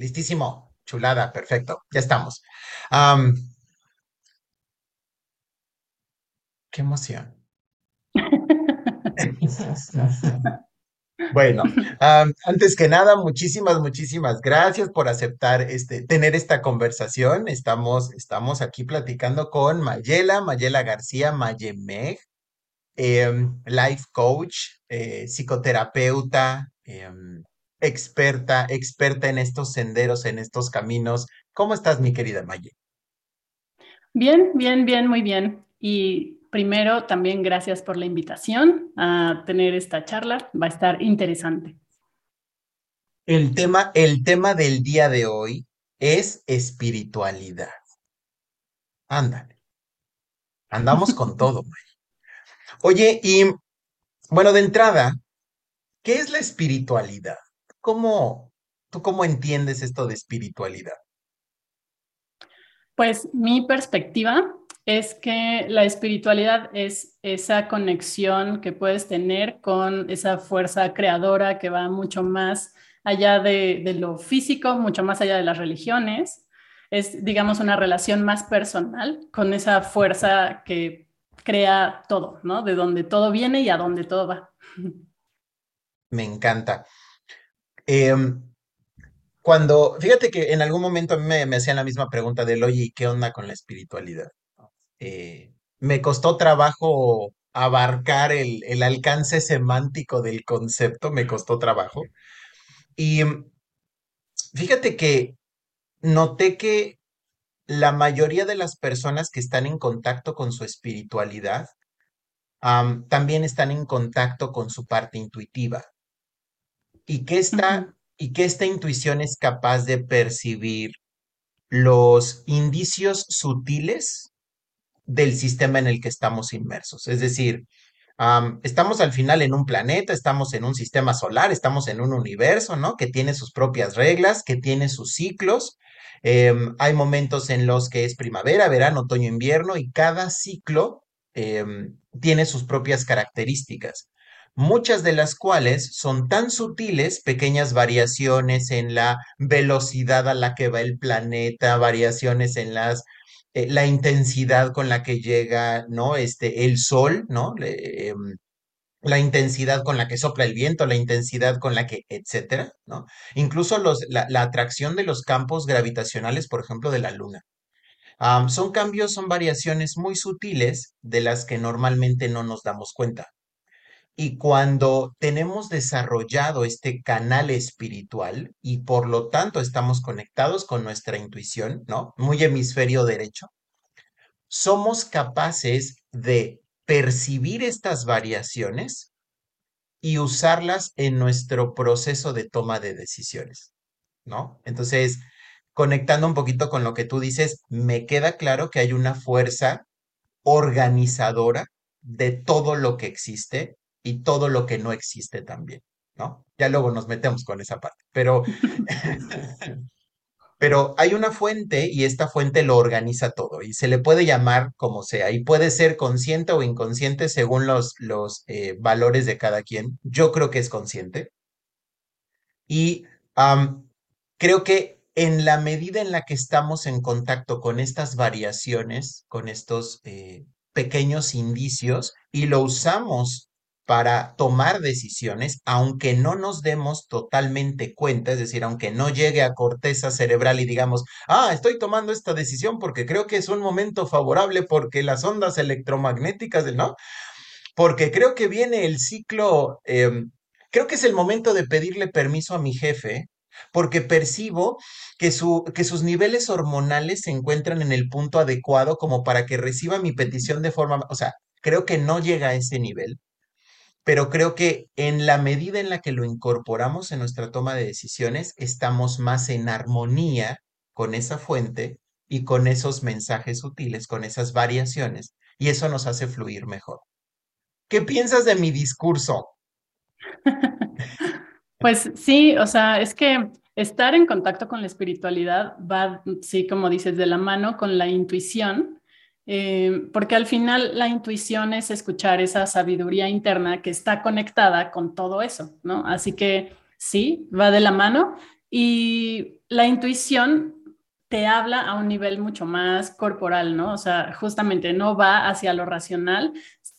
Listísimo. Chulada, perfecto. Ya estamos. Am, qué emoción. Bueno, antes que nada, muchísimas, muchísimas gracias por aceptar este, tener esta conversación. Estamos, estamos aquí platicando con Mayela, Mayela García Mayemeg, em, life coach, eh, psicoterapeuta, em, experta, experta en estos senderos, en estos caminos. ¿Cómo estás, mi querida Maye? Bien, bien, bien, muy bien. Y primero, también gracias por la invitación a tener esta charla. Va a estar interesante. El tema, el tema del día de hoy es espiritualidad. Ándale, andamos con todo, Maye. Oye, y bueno, de entrada, ¿qué es la espiritualidad? ¿Cómo, tú cómo entiendes esto de espiritualidad? Pues mi perspectiva es que la espiritualidad es esa conexión que puedes tener con esa fuerza creadora que va mucho más allá de, de lo físico, mucho más allá de las religiones. Es, digamos, una relación más personal con esa fuerza que crea todo, ¿no? De donde todo viene y a donde todo va. Me encanta. Em, cuando, fíjate que en algún momento a mí me, hacían la misma pregunta del, oye, ¿y qué onda con la espiritualidad? Eh, me costó trabajo abarcar el, alcance semántico del concepto, me costó trabajo. Y fíjate que noté que la mayoría de las personas que están en contacto con su espiritualidad, am, también están en contacto con su parte intuitiva y que esta, y que esta intuición es capaz de percibir los indicios sutiles del sistema en el que estamos inmersos. Es decir, am, estamos al final en un planeta, estamos en un sistema solar, estamos en un universo, ¿no? Que tiene sus propias reglas, que tiene sus ciclos. Em, hay momentos en los que es primavera, verano, otoño, invierno y cada ciclo em, tiene sus propias características, muchas de las cuales son tan sutiles, pequeñas variaciones en la velocidad a la que va el planeta, variaciones en las eh, la intensidad con la que llega, ¿no? Este, el sol, ¿no? Em, la intensidad con la que sopla el viento, la intensidad con la que, etcétera, ¿no? Incluso los, la, atracción de los campos gravitacionales, por ejemplo, de la Luna. Son cambios, son variaciones muy sutiles de las que normalmente no nos damos cuenta. Y cuando tenemos desarrollado este canal espiritual y por lo tanto estamos conectados con nuestra intuición, ¿no? Muy hemisferio derecho somos capaces de percibir estas variaciones y usarlas en nuestro proceso de toma de decisiones, ¿no? Entonces, conectando un poquito con lo que tú dices, me queda claro que hay una fuerza organizadora de todo lo que existe y todo lo que no existe también, ¿no? Ya luego nos metemos con esa parte, pero Pero hay una fuente y esta fuente lo organiza todo y se le puede llamar como sea y puede ser consciente o inconsciente según los, los eh, valores de cada quien. Yo creo que es consciente y creo que en la medida en la que estamos en contacto con estas variaciones, con estos eh, pequeños indicios y lo usamos para tomar decisiones, aunque no nos demos totalmente cuenta, es decir, aunque no llegue a corteza cerebral y digamos, ah, estoy tomando esta decisión porque creo que es un momento favorable porque las ondas electromagnéticas, ¿no? Porque creo que viene el ciclo, em, creo que es el momento de pedirle permiso a mi jefe, porque percibo que, su, que sus niveles hormonales se encuentran en el punto adecuado como para que reciba mi petición de forma, o sea, creo que no llega a ese nivel, pero creo que en la medida en la que lo incorporamos en nuestra toma de decisiones, estamos más en armonía con esa fuente y con esos mensajes sutiles, con esas variaciones, y eso nos hace fluir mejor. ¿Qué piensas de mi discurso? Pues sí, o sea, es que estar en contacto con la espiritualidad va, sí, como dices, de la mano con la intuición, eh, porque al final la intuición es escuchar esa sabiduría interna que está conectada con todo eso, ¿no? Así que sí, va de la mano. Y la intuición te habla a un nivel mucho más corporal, ¿no? O sea, justamente no va hacia lo racional,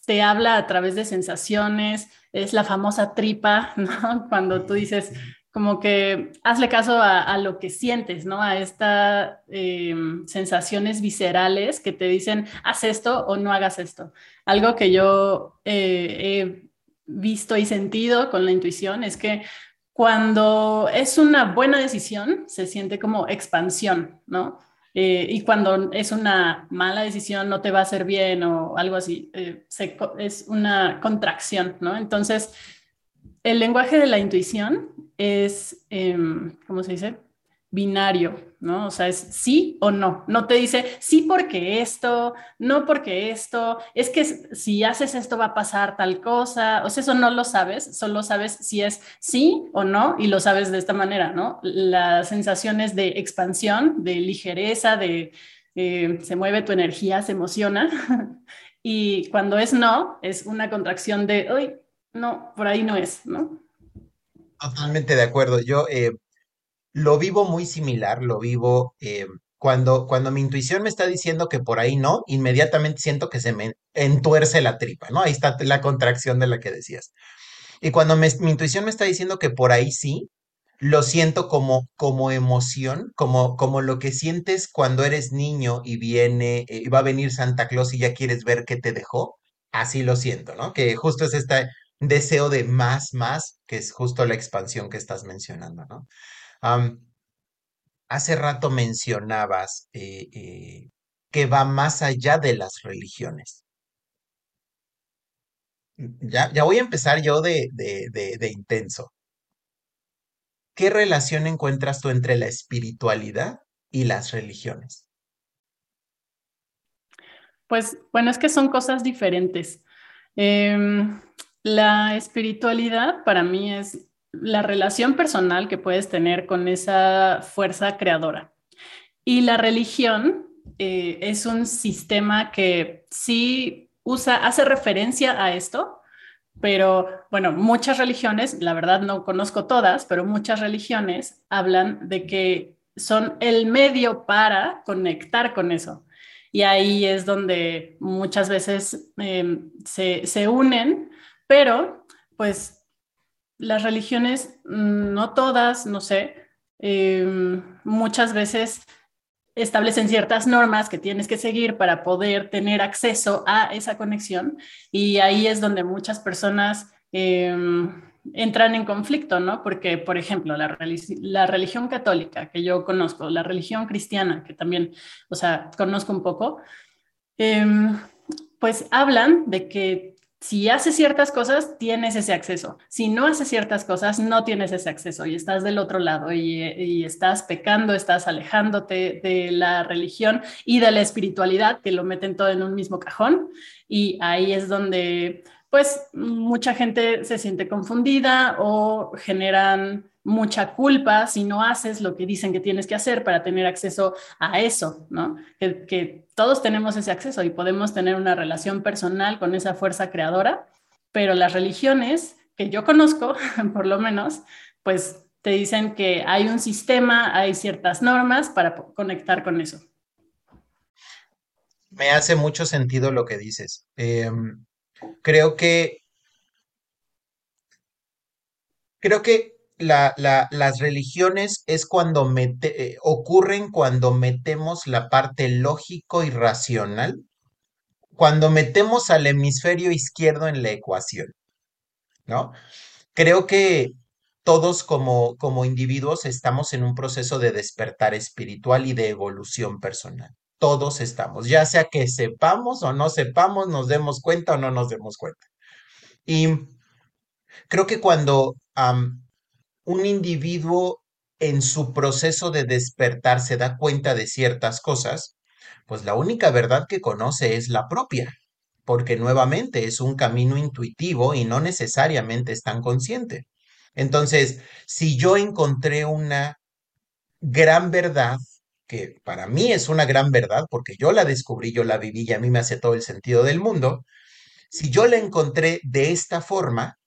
te habla a través de sensaciones, es la famosa tripa, ¿no? Cuando tú dices, como que hazle caso a, lo que sientes, ¿no? A estas eh, sensaciones viscerales que te dicen, haz esto o no hagas esto. Algo que yo eh, he visto y sentido con la intuición es que cuando es una buena decisión, se siente como expansión, ¿no? Eh, y cuando es una mala decisión, no te va a hacer bien o algo así, es una contracción, ¿no? Entonces, el lenguaje de la intuición es, em, ¿cómo se dice? Binario, ¿no? O sea, es sí o no. No te dice sí porque esto, no porque esto, es que si haces esto va a pasar tal cosa. O sea, eso no lo sabes, solo sabes si es sí o no y lo sabes de esta manera, ¿no? Las sensaciones de expansión, de ligereza, de eh, se mueve tu energía, se emociona. y cuando es no, es una contracción de, uy, no, por ahí no es, ¿no? Totalmente de acuerdo. Yo eh, lo vivo muy similar, lo vivo eh, cuando, cuando mi intuición me está diciendo que por ahí no, inmediatamente siento que se me entuerce la tripa, ¿no? Ahí está la contracción de la que decías. Y cuando mi intuición me está diciendo que por ahí sí, lo siento como, como emoción, como, como lo que sientes cuando eres niño y viene, eh, va a venir Santa Claus y ya quieres ver qué te dejó. Así lo siento, ¿no? Que justo es esta deseo de más, más, que es justo la expansión que estás mencionando, ¿no? hace rato mencionabas eh, eh, que va más allá de las religiones. Ya, ya voy a empezar yo de, de, de intenso. ¿Qué relación encuentras tú entre la espiritualidad y las religiones? Pues bueno, es que son cosas diferentes. Em, la espiritualidad para mí es la relación personal que puedes tener con esa fuerza creadora. Y la religión eh, es un sistema que sí usa, hace referencia a esto, pero bueno, muchas religiones, la verdad no conozco todas, pero muchas religiones hablan de que son el medio para conectar con eso. Y ahí es donde muchas veces em, se, se unen pero pues las religiones, mm, no todas, no sé, em, muchas veces establecen ciertas normas que tienes que seguir para poder tener acceso a esa conexión y ahí es donde muchas personas em, entran en conflicto, ¿no? Porque, por ejemplo, la, la, religión católica que yo conozco, la religión cristiana que también, o sea, conozco un poco, em, pues hablan de que si haces ciertas cosas, tienes ese acceso. Si no haces ciertas cosas, no tienes ese acceso y estás del otro lado y, estás pecando, estás alejándote de la religión y de la espiritualidad, que lo meten todo en un mismo cajón. Y ahí es donde, pues, mucha gente se siente confundida o generan mucha culpa si no haces lo que dicen que tienes que hacer para tener acceso a eso, ¿no? Que, todos tenemos ese acceso y podemos tener una relación personal con esa fuerza creadora, pero las religiones que yo conozco, por lo menos, pues te dicen que hay un sistema, hay ciertas normas para conectar con eso. Me hace mucho sentido lo que dices. Em, creo que creo que las religiones es cuando mete, eh, ocurren cuando metemos la parte lógico y racional, cuando metemos al hemisferio izquierdo en la ecuación, ¿no? Creo que todos como, como individuos estamos en un proceso de despertar espiritual y de evolución personal. Todos estamos, ya sea que sepamos o no sepamos, nos demos cuenta o no nos demos cuenta. Y creo que cuando un individuo en su proceso de despertar se da cuenta de ciertas cosas, pues la única verdad que conoce es la propia, porque nuevamente es un camino intuitivo y no necesariamente es tan consciente. Entonces, si yo encontré una gran verdad, que para mí es una gran verdad, porque yo la descubrí, yo la viví y a mí me hace todo el sentido del mundo, si yo la encontré de esta forma,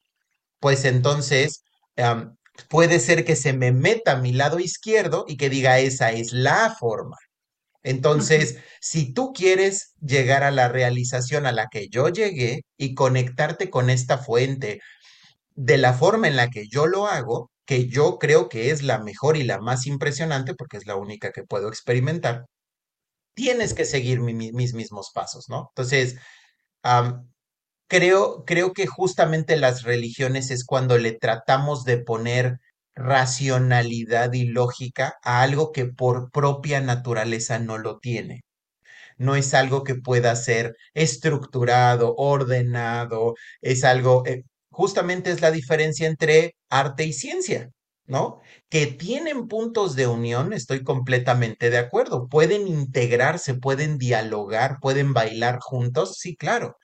pues entonces Puede ser que se me meta a mi lado izquierdo y que diga esa es la forma. Entonces, si tú quieres llegar a la realización a la que yo llegué y conectarte con esta fuente de la forma en la que yo lo hago, que yo creo que es la mejor y la más impresionante, porque es la única que puedo experimentar, tienes que seguir mi, mis mismos pasos, ¿no? Entonces, creo, creo que justamente las religiones es cuando le tratamos de poner racionalidad y lógica a algo que por propia naturaleza no lo tiene. No es algo que pueda ser estructurado, ordenado, es algo, eh, justamente es la diferencia entre arte y ciencia, ¿no? Que tienen puntos de unión, estoy completamente de acuerdo. Pueden integrarse, pueden dialogar, pueden bailar juntos, sí, claro,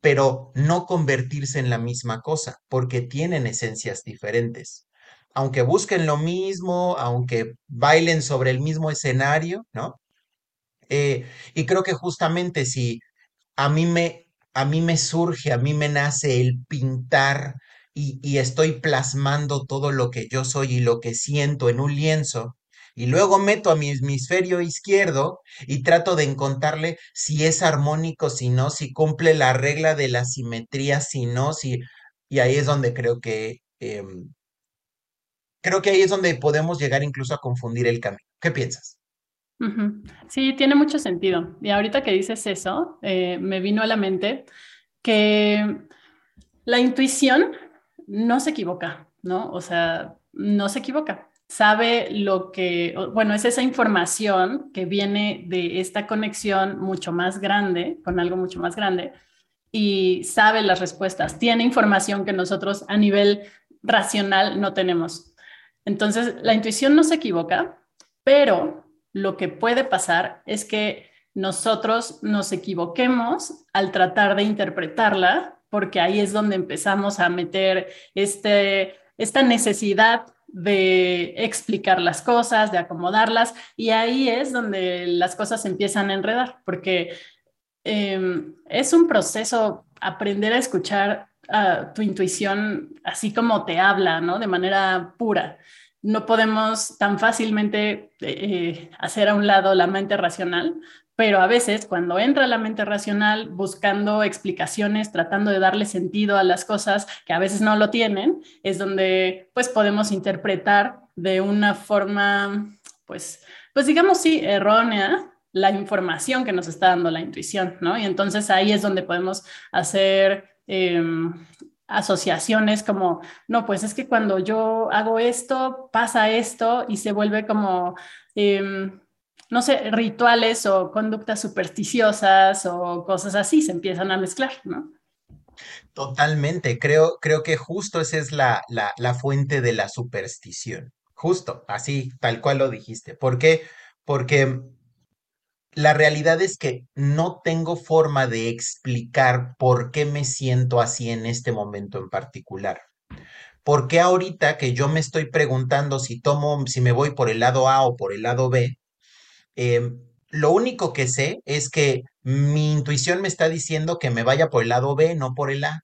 pero no convertirse en la misma cosa, porque tienen esencias diferentes. Aunque busquen lo mismo, aunque bailen sobre el mismo escenario, ¿no? Eh, y creo que justamente si a mí me, a mí me surge, a mí me nace el pintar y, estoy plasmando todo lo que yo soy y lo que siento en un lienzo, y luego meto a mi hemisferio izquierdo y trato de encontrarle si es armónico, si no, si cumple la regla de la simetría, si no, si... Y ahí es donde creo que... em, creo que ahí es donde podemos llegar incluso a confundir el camino. ¿Qué piensas? Sí, tiene mucho sentido. Y ahorita que dices eso, eh, me vino a la mente que la intuición no se equivoca, ¿no? O sea, no se equivoca. Sabe lo que, bueno, es esa información que viene de esta conexión mucho más grande, con algo mucho más grande, y sabe las respuestas. Tiene información que nosotros a nivel racional no tenemos. Entonces, la intuición no se equivoca, pero lo que puede pasar es que nosotros nos equivoquemos al tratar de interpretarla, porque ahí es donde empezamos a meter este, esta necesidad de explicar las cosas, de acomodarlas, y ahí es donde las cosas empiezan a enredar, porque eh, es un proceso aprender a escuchar uh, tu intuición así como te habla, ¿no? De manera pura. No podemos tan fácilmente eh, hacer a un lado la mente racional, pero a veces cuando entra la mente racional buscando explicaciones, tratando de darle sentido a las cosas que a veces no lo tienen, es donde pues podemos interpretar de una forma, pues, pues digamos sí, errónea, la información que nos está dando la intuición, ¿no? Y entonces ahí es donde podemos hacer eh, asociaciones como, no, pues es que cuando yo hago esto, pasa esto y se vuelve como, eh, no sé, rituales o conductas supersticiosas o cosas así, se empiezan a mezclar, ¿no? Totalmente, creo, creo que justo esa es la, la, la fuente de la superstición. Justo, así, tal cual lo dijiste. ¿Por qué? Porque la realidad es que no tengo forma de explicar por qué me siento así en este momento en particular. ¿Por qué ahorita que yo me estoy preguntando si tomo, si me voy por el lado A o por el lado B, eh, lo único que sé es que mi intuición me está diciendo que me vaya por el lado B, no por el A.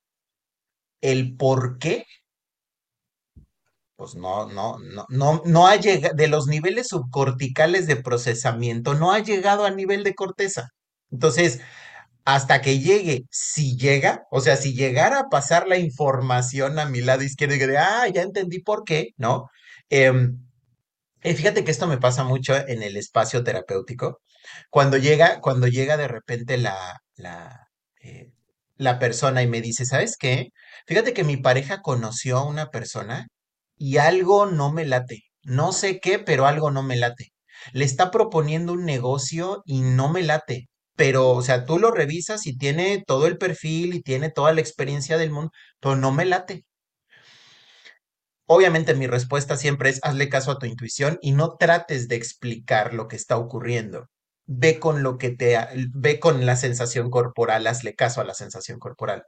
El por qué, pues no, no, no, no, no ha llegado, de los niveles subcorticales de procesamiento, no ha llegado a nivel de corteza. Entonces, hasta que llegue, si llega, o sea, si llegara a pasar la información a mi lado izquierdo y que de, ah, ya entendí por qué, ¿no? Eh, fíjate que esto me pasa mucho en el espacio terapéutico. Cuando llega, cuando llega de repente la, la, eh, la persona y me dice, ¿sabes qué? Fíjate que mi pareja conoció a una persona y algo no me late. No sé qué, pero algo no me late. Le está proponiendo un negocio y no me late. Pero, o sea, tú lo revisas y tiene todo el perfil y tiene toda la experiencia del mundo, pero no me late. Obviamente mi respuesta siempre es hazle caso a tu intuición y no trates de explicar lo que está ocurriendo. Ve con lo que te, ve con la sensación corporal, hazle caso a la sensación corporal.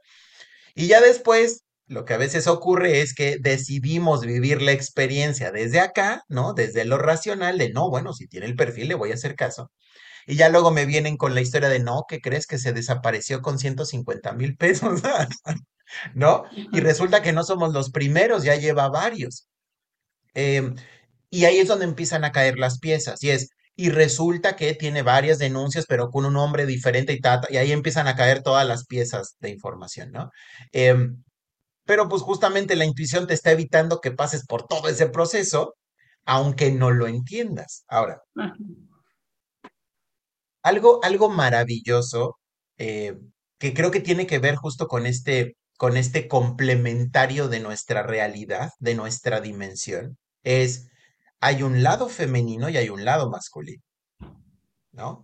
Y ya después, lo que a veces ocurre es que decidimos vivir la experiencia desde acá, ¿no? Desde lo racional de, no, bueno, si tiene el perfil, le voy a hacer caso. Y ya luego me vienen con la historia de, no, ¿qué crees que se desapareció con 150 mil pesos? ¿No? Y resulta que no somos los primeros, ya lleva varios. Em, y ahí es donde empiezan a caer las piezas. Y es, y resulta que tiene varias denuncias, pero con un nombre diferente y tata, y ahí empiezan a caer todas las piezas de información, ¿no? Em, pero pues justamente la intuición te está evitando que pases por todo ese proceso, aunque no lo entiendas. Ahora, algo, algo maravilloso eh, que creo que tiene que ver justo con este, con este complementario de nuestra realidad, de nuestra dimensión, es hay un lado femenino y hay un lado masculino, ¿no?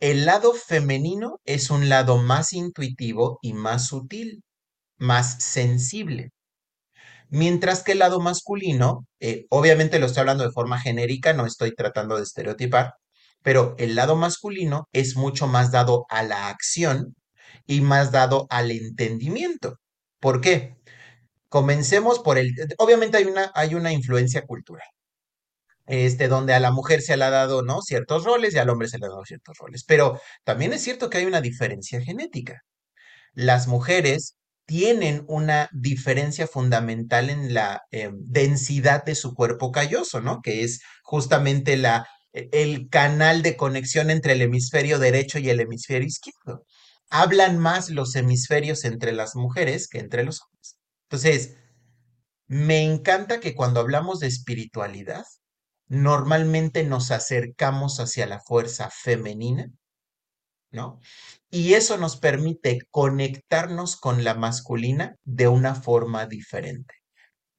El lado femenino es un lado más intuitivo y más sutil, más sensible. Mientras que el lado masculino, eh, obviamente lo estoy hablando de forma genérica, no estoy tratando de estereotipar, pero el lado masculino es mucho más dado a la acción y más dado al entendimiento. ¿Por qué? Comencemos por el, obviamente hay una, hay una influencia cultural, este, donde a la mujer se le ha dado, ¿no? Ciertos roles y al hombre se le ha dado ciertos roles, pero también es cierto que hay una diferencia genética. Las mujeres tienen una diferencia fundamental en la eh, densidad de su cuerpo calloso, ¿no? Que es justamente la, e, el canal de conexión entre el hemisferio derecho y el hemisferio izquierdo. Hablan más los hemisferios entre las mujeres que entre los hombres. Entonces, me encanta que cuando hablamos de espiritualidad, normalmente nos acercamos hacia la fuerza femenina, ¿no? Y eso nos permite conectarnos con la masculina de una forma diferente.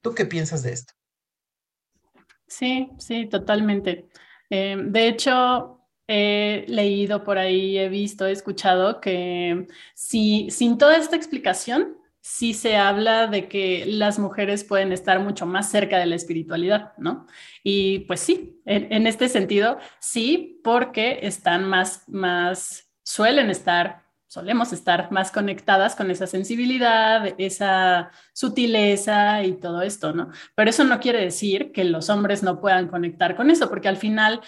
¿Tú qué piensas de esto? Sí, sí, totalmente. Eh, de hecho, he leído por ahí, he visto, he escuchado que si sin toda esta explicación, sí se habla de que las mujeres pueden estar mucho más cerca de la espiritualidad, ¿no? Y pues sí, en, en este sentido, sí, porque están más, más, suelen estar solemos estar más conectadas con esa sensibilidad, esa sutileza y todo esto, ¿no? Pero eso no quiere decir que los hombres no puedan conectar con eso, porque al final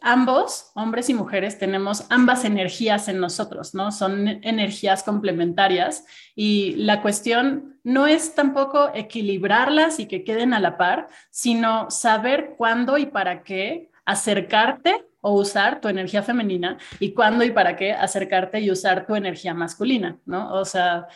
ambos, hombres y mujeres, tenemos ambas energías en nosotros, ¿no? Son energías complementarias y la cuestión no es tampoco equilibrarlas y que queden a la par, sino saber cuándo y para qué acercarte o usar tu energía femenina y cuándo y para qué acercarte y usar tu energía masculina, ¿no? O sea,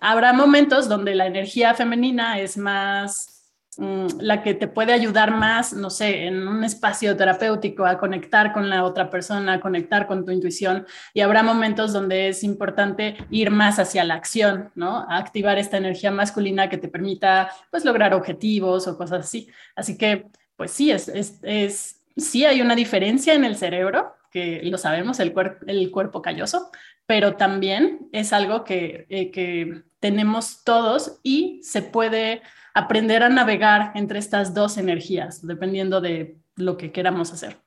habrá momentos donde la energía femenina es más mm, la que te puede ayudar más, no sé, en un espacio terapéutico a conectar con la otra persona, a conectar con tu intuición. Y habrá momentos donde es importante ir más hacia la acción, ¿no? A activar esta energía masculina que te permita, pues, lograr objetivos o cosas así. Así que, pues sí, es, es, es sí hay una diferencia en el cerebro, que lo sabemos, el, el cuerpo calloso, pero también es algo que, eh, que tenemos todos y se puede aprender a navegar entre estas dos energías, dependiendo de lo que queramos hacer.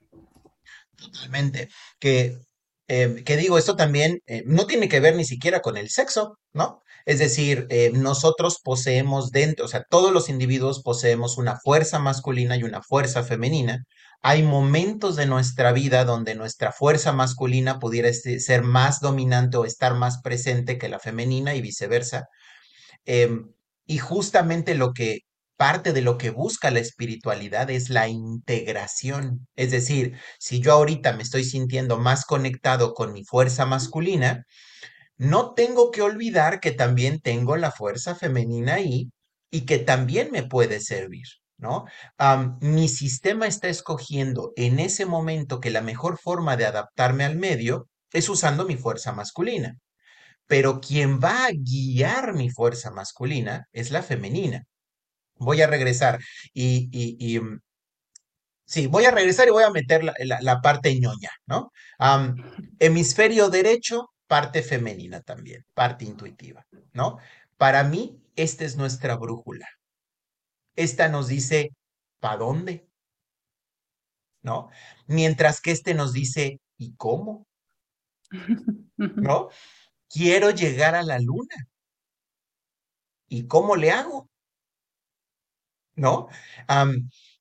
Totalmente. Que, eh, que digo, esto también eh, no tiene que ver ni siquiera con el sexo, ¿no? Es decir, eh, nosotros poseemos dentro, o sea, todos los individuos poseemos una fuerza masculina y una fuerza femenina, hay momentos de nuestra vida donde nuestra fuerza masculina pudiera este, ser más dominante o estar más presente que la femenina y viceversa. Em, y justamente lo que parte de lo que busca la espiritualidad es la integración. Es decir, si yo ahorita me estoy sintiendo más conectado con mi fuerza masculina, no tengo que olvidar que también tengo la fuerza femenina ahí y que también me puede servir. ¿No? mi sistema está escogiendo en ese momento que la mejor forma de adaptarme al medio es usando mi fuerza masculina. Pero quien va a guiar mi fuerza masculina es la femenina. Voy a regresar y, mm, sí, voy a regresar y voy a meter la, parte ñoña, ¿no? hemisferio derecho, parte femenina también, parte intuitiva, ¿no? Para mí, esta es nuestra brújula. Esta nos dice, ¿para dónde? ¿No? Mientras que este nos dice, ¿y cómo? ¿No? Quiero llegar a la luna. ¿Y cómo le hago? ¿No?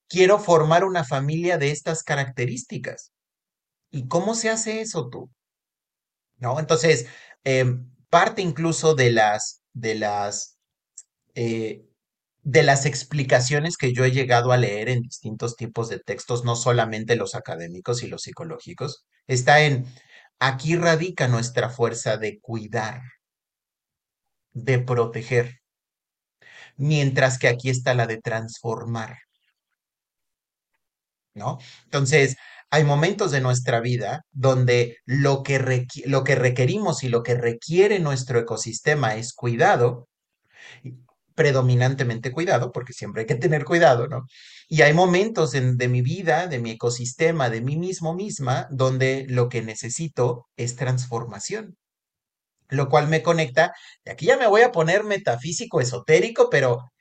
quiero formar una familia de estas características. ¿Y cómo se hace eso tú? ¿No? Entonces, em, parte incluso de las, de las eh, de las explicaciones que yo he llegado a leer en distintos tipos de textos, no solamente los académicos y los psicológicos, está en aquí radica nuestra fuerza de cuidar, de proteger, mientras que aquí está la de transformar. ¿No? Entonces, hay momentos de nuestra vida donde lo que, lo que requerimos y lo que requiere nuestro ecosistema es cuidado, predominantemente cuidado, porque siempre hay que tener cuidado, ¿no? Y hay momentos de mi vida, de mi ecosistema, de mí mismo misma, donde lo que necesito es transformación, lo cual me conecta, y aquí ya me voy a poner metafísico, esotérico, pero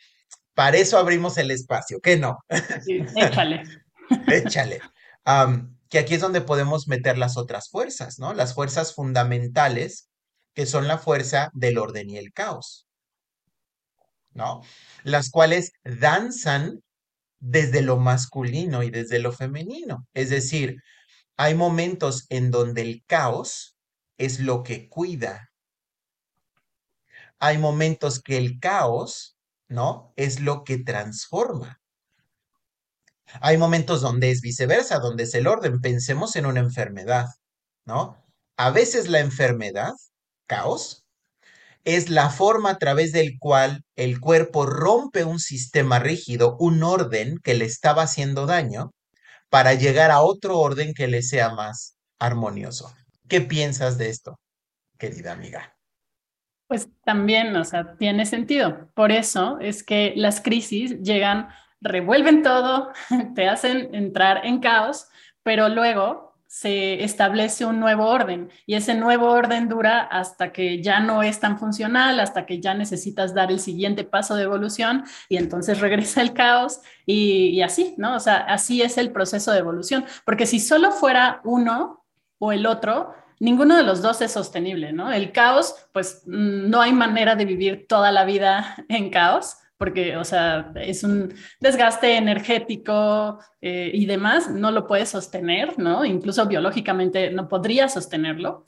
para eso abrimos el espacio, ¿qué no? échale. échale. que aquí es donde podemos meter las otras fuerzas, ¿no? Las fuerzas fundamentales, que son la fuerza del orden y el caos. Las cuales danzan desde lo masculino y desde lo femenino. Es decir, hay momentos en donde el caos es lo que cuida. Hay momentos que el caos, ¿no? Es lo que transforma. Hay momentos donde es viceversa, donde es el orden. Pensemos en una enfermedad, ¿no? A veces la enfermedad, caos, es la forma a través del cual el cuerpo rompe un sistema rígido, un orden que le estaba haciendo daño, para llegar a otro orden que le sea más armonioso. ¿Qué piensas de esto, querida amiga? Pues también, o sea, tiene sentido. Por eso es que las crisis llegan, revuelven todo, te hacen entrar en caos, pero luego se establece un nuevo orden y ese nuevo orden dura hasta que ya no es tan funcional, hasta que ya necesitas dar el siguiente paso de evolución y entonces regresa el caos y, así, ¿no? O sea, así es el proceso de evolución, porque si solo fuera uno o el otro, ninguno de los dos es sostenible, ¿no? El caos, pues mm, no hay manera de vivir toda la vida en caos porque, o sea, es un desgaste energético eh, y demás, no lo puedes sostener, ¿no? Incluso biológicamente no podría sostenerlo.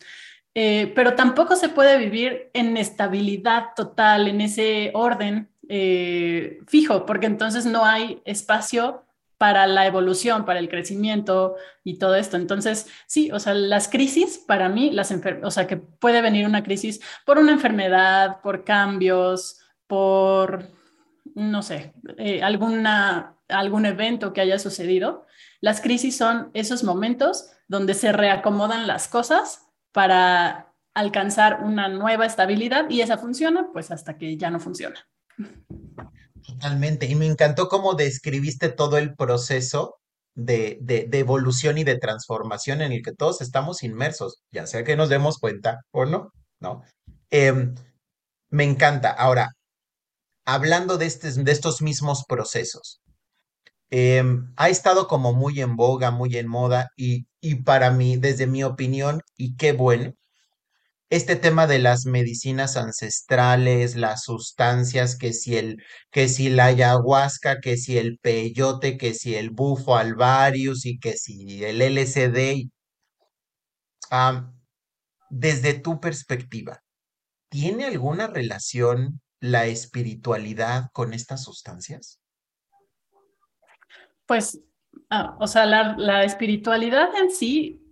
Eh, pero tampoco se puede vivir en estabilidad total, en ese orden eh, fijo, porque entonces no hay espacio para la evolución, para el crecimiento y todo esto. Entonces, sí, o sea, las crisis para mí, las o sea, que puede venir una crisis por una enfermedad, por cambios, por no sé, eh, alguna, algún evento que haya sucedido. Las crisis son esos momentos donde se reacomodan las cosas para alcanzar una nueva estabilidad y esa funciona pues hasta que ya no funciona. Totalmente. Y me encantó cómo describiste todo el proceso de, de, evolución y de transformación en el que todos estamos inmersos, ya sea que nos demos cuenta o no, ¿no? Em, me encanta. Ahora, hablando de, de estos mismos procesos. Em, ha estado como muy en boga, muy en moda y, y para mí, desde mi opinión, y qué bueno, este tema de las medicinas ancestrales, las sustancias, que si el, que si la ayahuasca, que si el peyote, que si el bufo alvarius y que si el LSD. desde tu perspectiva, ¿tiene alguna relación la espiritualidad con estas sustancias? Pues, ah, o sea, la, espiritualidad en sí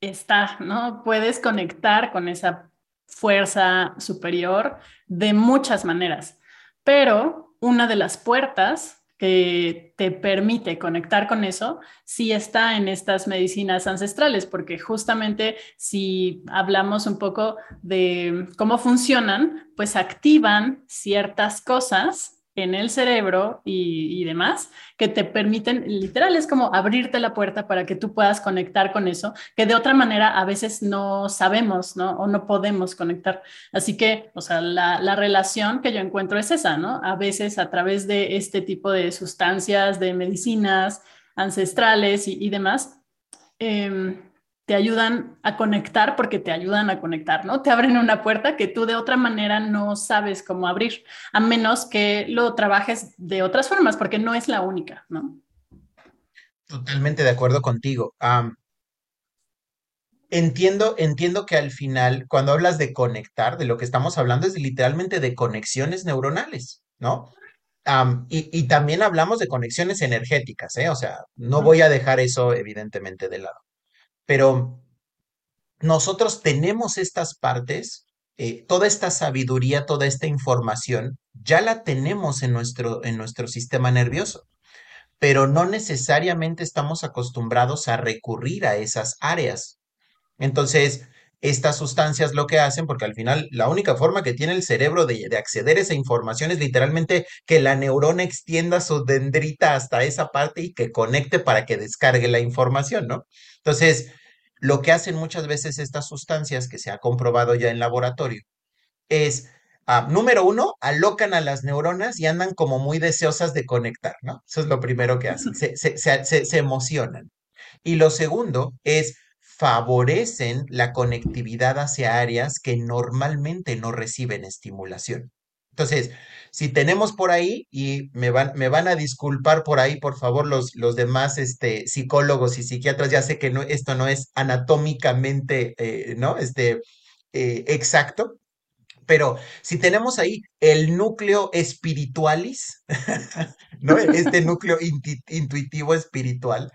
está, ¿no? Puedes conectar con esa fuerza superior de muchas maneras, pero una de las puertas que te permite conectar con eso sí está en estas medicinas ancestrales, porque justamente si hablamos un poco de cómo funcionan, pues activan ciertas cosas en el cerebro y, demás que te permiten, literal, es como abrirte la puerta para que tú puedas conectar con eso, que de otra manera a veces no sabemos, ¿no? O no podemos conectar. Así que, o sea, la, relación que yo encuentro es esa, ¿no? A veces a través de este tipo de sustancias, de medicinas ancestrales y, demás, eh, te ayudan a conectar porque te ayudan a conectar, ¿no? Te abren una puerta que tú de otra manera no sabes cómo abrir, a menos que lo trabajes de otras formas, porque no es la única, ¿no? Totalmente de acuerdo contigo. entiendo, entiendo que al final, cuando hablas de conectar, de lo que estamos hablando es literalmente de conexiones neuronales, ¿no? y, también hablamos de conexiones energéticas, ¿eh? O sea, no voy a dejar eso evidentemente de lado. Pero nosotros tenemos estas partes, eh, toda esta sabiduría, toda esta información, ya la tenemos en nuestro, en nuestro sistema nervioso, pero no necesariamente estamos acostumbrados a recurrir a esas áreas. Entonces, estas sustancias lo que hacen, porque al final la única forma que tiene el cerebro de, acceder a esa información es literalmente que la neurona extienda su dendrita hasta esa parte y que conecte para que descargue la información, ¿no? Entonces, lo que hacen muchas veces estas sustancias, que se ha comprobado ya en laboratorio, es, ah, número uno, alocan a las neuronas y andan como muy deseosas de conectar, ¿no? Eso es lo primero que hacen, se, se emocionan. Y lo segundo es favorecen la conectividad hacia áreas que normalmente no reciben estimulación. Entonces, si tenemos por ahí, y me van, me van a disculpar por ahí, por favor, los, los demás este, psicólogos y psiquiatras, ya sé que no, esto no es anatómicamente, eh, ¿no? Este, eh, exacto, pero si tenemos ahí el núcleo espiritualis, ¿no? Este núcleo intuitivo espiritual,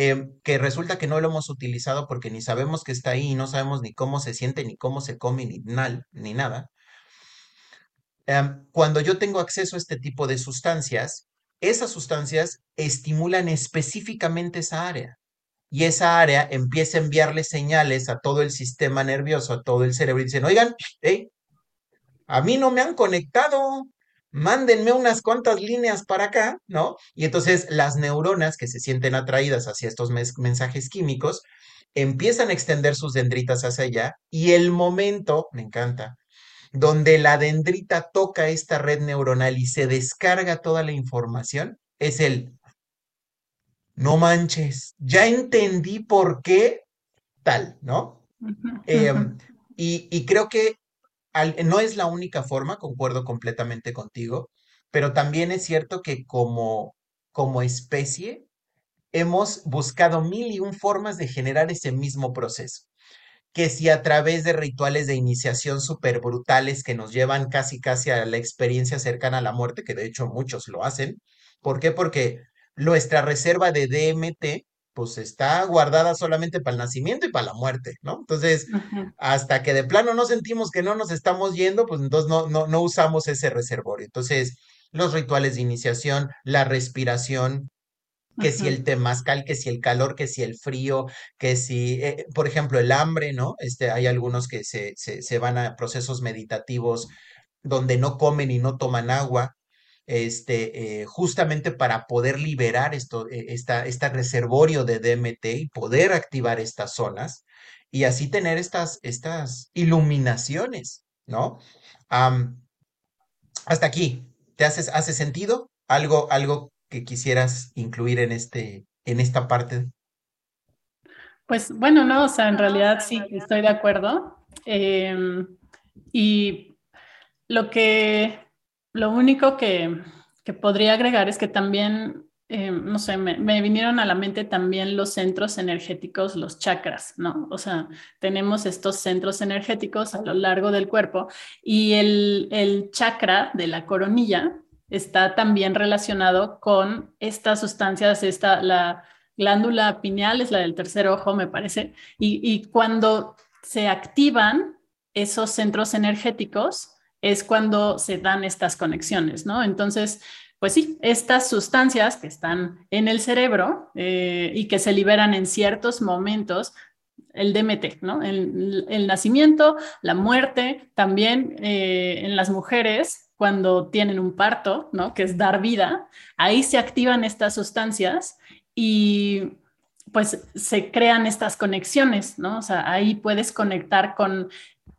Em, que resulta que no lo hemos utilizado porque ni sabemos que está ahí y no sabemos ni cómo se siente, ni cómo se come, ni, ni nada. Em, cuando yo tengo acceso a este tipo de sustancias, esas sustancias estimulan específicamente esa área y esa área empieza a enviarle señales a todo el sistema nervioso, a todo el cerebro y dicen, oigan, hey, a mí no me han conectado, mándenme unas cuantas líneas para acá, ¿no? Y entonces las neuronas que se sienten atraídas hacia estos mensajes químicos empiezan a extender sus dendritas hacia allá y el momento, me encanta, donde la dendrita toca esta red neuronal y se descarga toda la información, es el, no manches, ya entendí por qué tal, ¿no? Em, y, y creo que no es la única forma, concuerdo completamente contigo, pero también es cierto que como, como especie hemos buscado mil y un formas de generar ese mismo proceso. Que si a través de rituales de iniciación súper brutales que nos llevan casi casi a la experiencia cercana a la muerte, que de hecho muchos lo hacen. ¿Por qué? Porque nuestra reserva de DMT pues está guardada solamente para el nacimiento y para la muerte, ¿no? Entonces, hasta que de plano no sentimos que no nos estamos yendo, pues entonces no, no, no usamos ese reservorio. Entonces, los rituales de iniciación, la respiración, que si el temazcal, que si el calor, que si el frío, que si, eh, por ejemplo, el hambre, ¿no? Este, hay algunos que se, se, se, van a procesos meditativos donde no comen y no toman agua, este, eh, justamente para poder liberar esto, eh, esta, este reservorio de DMT y poder activar estas zonas y así tener estas, estas iluminaciones, ¿no? hasta aquí, ¿te hace, hace sentido? ¿Algo, algo que quisieras incluir en, este, en esta parte? Pues bueno, no, o sea, en realidad sí, estoy de acuerdo. Em, y lo que lo único que, podría agregar es que también, eh, no sé, me, vinieron a la mente también los centros energéticos, los chakras, ¿no? O sea, tenemos estos centros energéticos a lo largo del cuerpo y el, el chakra de la coronilla está también relacionado con estas sustancias, esta, la glándula pineal es la del tercer ojo, me parece, y, y cuando se activan esos centros energéticos, es cuando se dan estas conexiones, ¿no? Entonces, pues sí, estas sustancias que están en el cerebro eh, y que se liberan en ciertos momentos, el DMT, ¿no? El, nacimiento, la muerte, también eh, en las mujeres cuando tienen un parto, ¿no? Que es dar vida, ahí se activan estas sustancias y pues se crean estas conexiones, ¿no? O sea, ahí puedes conectar con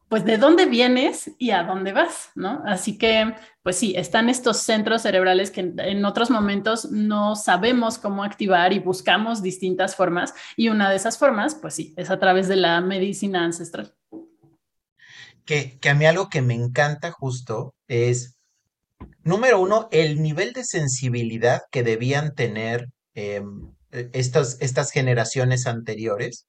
pues de dónde vienes y a dónde vas, ¿no? Así que, pues sí, están estos centros cerebrales que en otros momentos no sabemos cómo activar y buscamos distintas formas y una de esas formas, pues sí, es a través de la medicina ancestral. Que, que a mí algo que me encanta justo es, número uno, el nivel de sensibilidad que debían tener em, estas, estas generaciones anteriores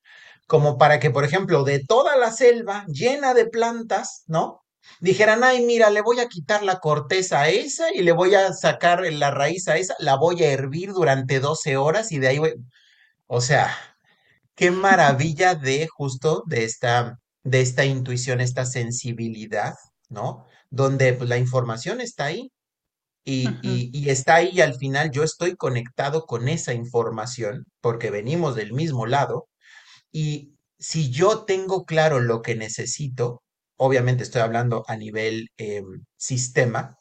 como para que, por ejemplo, de toda la selva llena de plantas, ¿no? dijeran, ay, mira, le voy a quitar la corteza a esa y le voy a sacar la raíz a esa, la voy a hervir durante 12 horas y de ahí voy... O sea, qué maravilla de justo de esta, de esta intuición, esta sensibilidad, ¿no? Donde pues, la información está ahí y, y, y está ahí y al final yo estoy conectado con esa información porque venimos del mismo lado y si yo tengo claro lo que necesito, obviamente estoy hablando a nivel eh, sistema,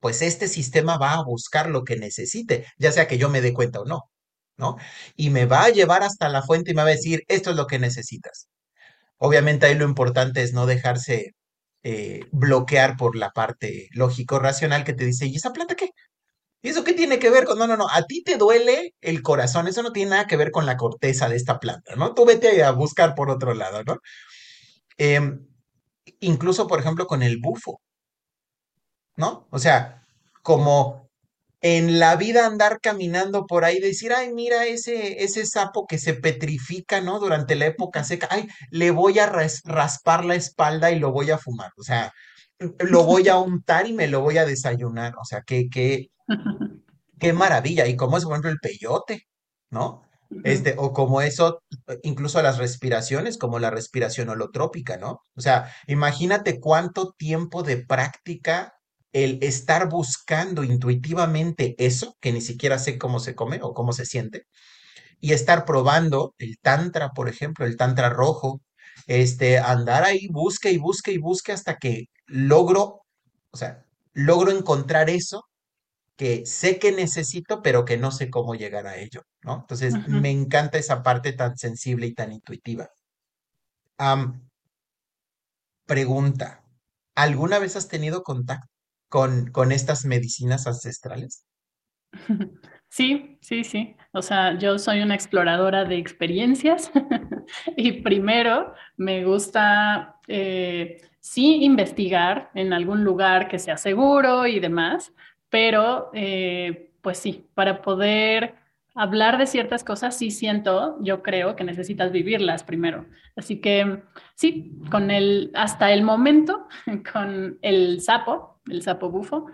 pues este sistema va a buscar lo que necesite, ya sea que yo me dé cuenta o no, ¿no? Y me va a llevar hasta la fuente y me va a decir, esto es lo que necesitas. Obviamente ahí lo importante es no dejarse eh, bloquear por la parte lógico-racional que te dice, ¿y esa planta qué? ¿Y eso qué tiene que ver con.? No, no, no. A ti te duele el corazón. Eso no tiene nada que ver con la corteza de esta planta, ¿no? Tú vete a buscar por otro lado, ¿no? Em, incluso, por ejemplo, con el bufo, ¿no? O sea, como en la vida andar caminando por ahí, decir, ay, mira ese, ese sapo que se petrifica, ¿no? Durante la época seca, ay, le voy a raspar la espalda y lo voy a fumar. O sea, lo voy a untar y me lo voy a desayunar. O sea, que, que qué maravilla. Y como es, por ejemplo, el peyote, ¿no? Este, o como eso, incluso las respiraciones, como la respiración holotrópica, ¿no? O sea, imagínate cuánto tiempo de práctica el estar buscando intuitivamente eso, que ni siquiera sé cómo se come o cómo se siente, y estar probando el tantra, por ejemplo, el tantra rojo, este, andar ahí, busque y busque y busque hasta que logro, o sea, logro encontrar eso que sé que necesito, pero que no sé cómo llegar a ello, ¿no? Entonces, me encanta esa parte tan sensible y tan intuitiva. pregunta, ¿alguna vez has tenido contacto con, con estas medicinas ancestrales? Sí, sí, sí. O sea, yo soy una exploradora de experiencias y primero me gusta, eh, sí, investigar en algún lugar que sea seguro y demás, pero eh, pues sí, para poder hablar de ciertas cosas, sí siento, yo creo que necesitas vivirlas primero. Así que sí, con el, hasta el momento, con el sapo, el sapo bufo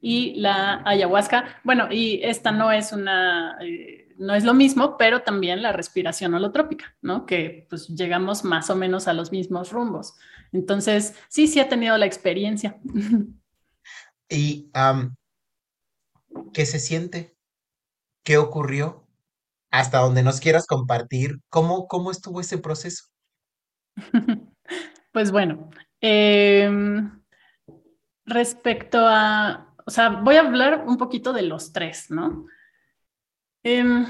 y la ayahuasca, bueno, y esta no es una... Eh, no es lo mismo, pero también la respiración holotrópica, ¿no? Que pues llegamos más o menos a los mismos rumbos. Entonces, sí, sí he tenido la experiencia. Y ¿Qué se siente? ¿Qué ocurrió? Hasta donde nos quieras compartir, ¿cómo, cómo estuvo ese proceso? Pues bueno, em, respecto a, o sea, voy a hablar un poquito de los tres, ¿no? Em,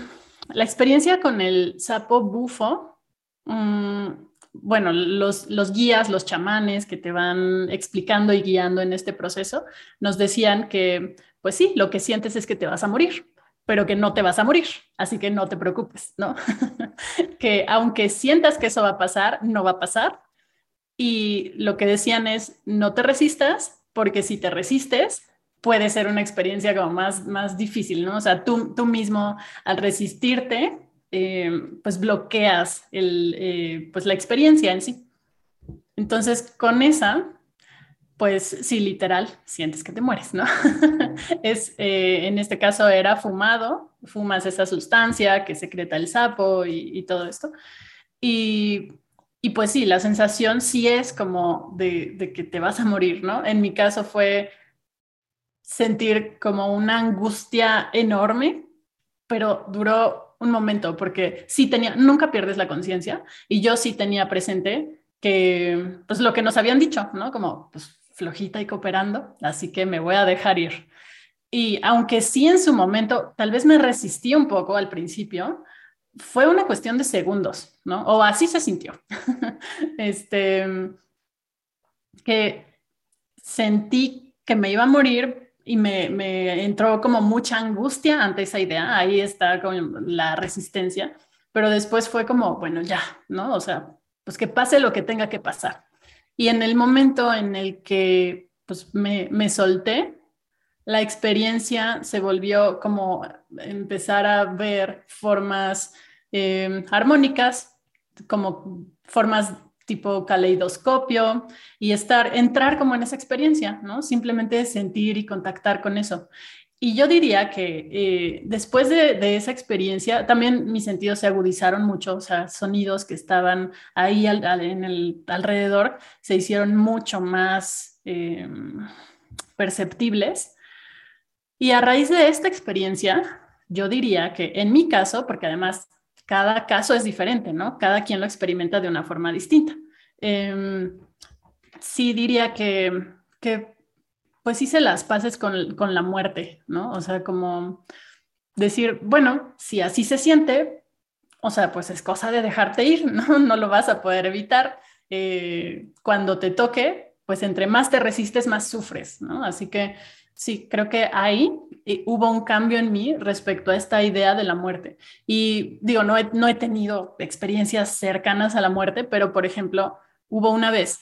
la experiencia con el sapo bufo, mm, bueno, los, los, guías, los chamanes que te van explicando y guiando en este proceso, nos decían que pues sí, lo que sientes es que te vas a morir, pero que no te vas a morir, así que no te preocupes, ¿no? que aunque sientas que eso va a pasar, no va a pasar. Y lo que decían es, no te resistas, porque si te resistes, puede ser una experiencia como más, más difícil, ¿no? O sea, tú, tú mismo al resistirte, eh, pues bloqueas el, eh, pues la experiencia en sí. Entonces, con esa, pues sí, literal, sientes que te mueres, ¿no? es, eh, en este caso era fumado, fumas esa sustancia que secreta el sapo y, todo esto. Y, pues sí, la sensación sí es como de, de, que te vas a morir, ¿no? En mi caso fue sentir como una angustia enorme, pero duró un momento porque sí tenía, nunca pierdes la conciencia y yo sí tenía presente que, pues lo que nos habían dicho, ¿no? Como, pues flojita y cooperando, así que me voy a dejar ir. Y aunque sí en su momento, tal vez me resistí un poco al principio, fue una cuestión de segundos, ¿no? O así se sintió. este, que sentí que me iba a morir y me, entró como mucha angustia ante esa idea. Ahí está con la resistencia. Pero después fue como, bueno, ya, ¿no? O sea, pues que pase lo que tenga que pasar. Y en el momento en el que pues, me, me solté, la experiencia se volvió como empezar a ver formas em, armónicas, como formas tipo caleidoscopio y estar, entrar como en esa experiencia, ¿no? Simplemente sentir y contactar con eso. Y yo diría que eh, después de, esa experiencia, también mis sentidos se agudizaron mucho, o sea, sonidos que estaban ahí en el alrededor se hicieron mucho más em, perceptibles. Y a raíz de esta experiencia, yo diría que en mi caso, porque además cada caso es diferente, ¿no? Cada quien lo experimenta de una forma distinta. Em, sí diría que, que pues hice las paces con, con la muerte, ¿no? O sea, como decir, bueno, si así se siente, o sea, pues es cosa de dejarte ir, ¿no? No lo vas a poder evitar. Eh, cuando te toque, pues entre más te resistes, más sufres, ¿no? Así que sí, creo que ahí eh, hubo un cambio en mí respecto a esta idea de la muerte. Y digo, no no he tenido experiencias cercanas a la muerte, pero por ejemplo, hubo una vez